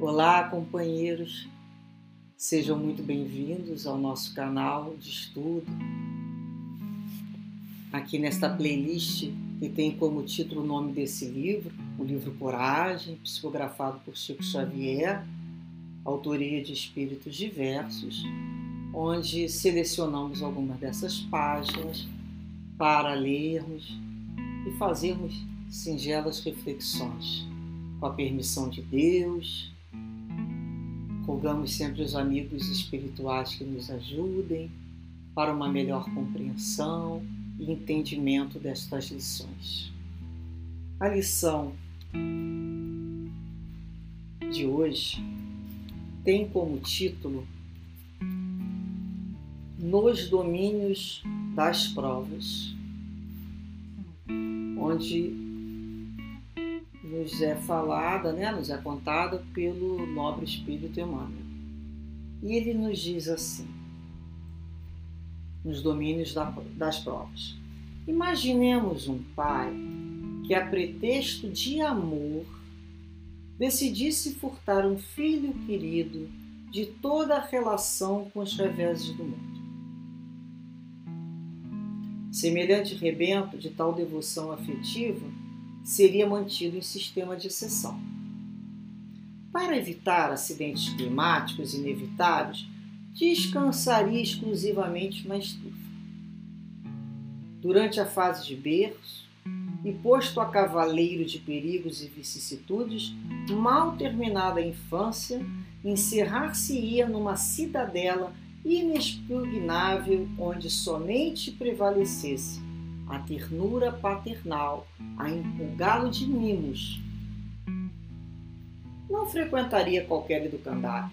Olá, companheiros, sejam muito bem-vindos ao nosso canal de estudo. Aqui nesta playlist que tem como título o nome desse livro, o livro Coragem, psicografado por Chico Xavier, autoria de espíritos diversos, onde selecionamos algumas dessas páginas para lermos e fazermos singelas reflexões, com a permissão de Deus Rogamos sempre os amigos espirituais que nos ajudem para uma melhor compreensão e entendimento destas lições. A lição de hoje tem como título Nos Domínios das Provas, onde nos é falada, né, nos é contada pelo nobre espírito Emmanuel. E ele nos diz assim, nos domínios das provas. Imaginemos um pai que, a pretexto de amor, decidisse furtar um filho querido de toda a relação com os reveses do mundo. Semelhante rebento de tal devoção afetiva seria mantido em sistema de exceção. Para evitar acidentes climáticos inevitáveis, descansaria exclusivamente na estufa. Durante a fase de berço, e posto a cavaleiro de perigos e vicissitudes, mal terminada a infância, encerrar-se-ia numa cidadela inexpugnável onde somente prevalecesse a ternura paternal, a empolgá-lo de mimos. Não frequentaria qualquer educandário,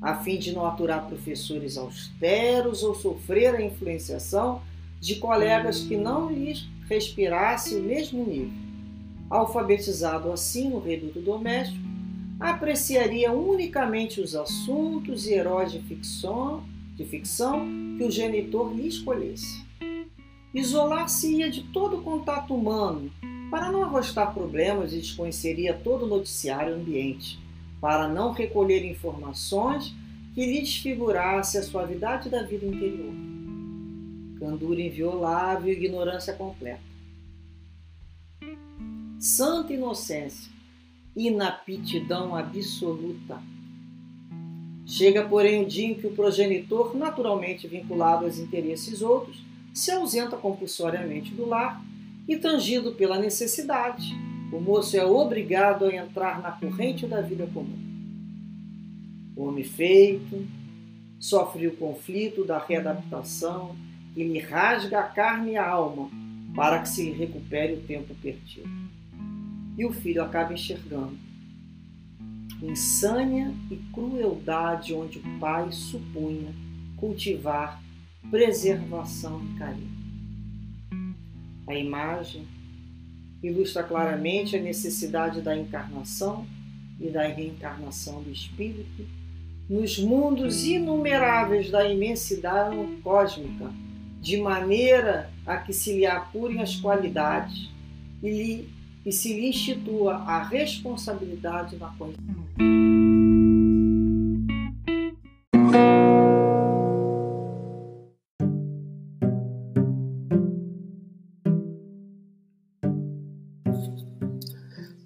a fim de não aturar professores austeros ou sofrer a influenciação de colegas que não lhes respirassem o mesmo nível. Alfabetizado assim no reduto doméstico, apreciaria unicamente os assuntos e heróis de ficção, de ficção que o genitor lhe escolhesse. Isolar-se-ia de todo contato humano para não arrostar problemas e desconheceria todo o noticiário ambiente, para não recolher informações que lhe desfigurasse a suavidade da vida interior. Candura inviolável e ignorância completa. Santa inocência, inaptidão absoluta. Chega, porém, o dia em que o progenitor, naturalmente vinculado aos interesses outros, se ausenta compulsoriamente do lar e, tangido pela necessidade, o moço é obrigado a entrar na corrente da vida comum. O homem feito sofre o conflito da readaptação que lhe rasga a carne e a alma para que se recupere o tempo perdido. E o filho acaba enxergando insânia e crueldade onde o pai supunha cultivar preservação e carinho. A imagem ilustra claramente a necessidade da encarnação e da reencarnação do espírito nos mundos inumeráveis da imensidade cósmica, de maneira a que se lhe apurem as qualidades e, lhe, e se lhe institua a responsabilidade na condição.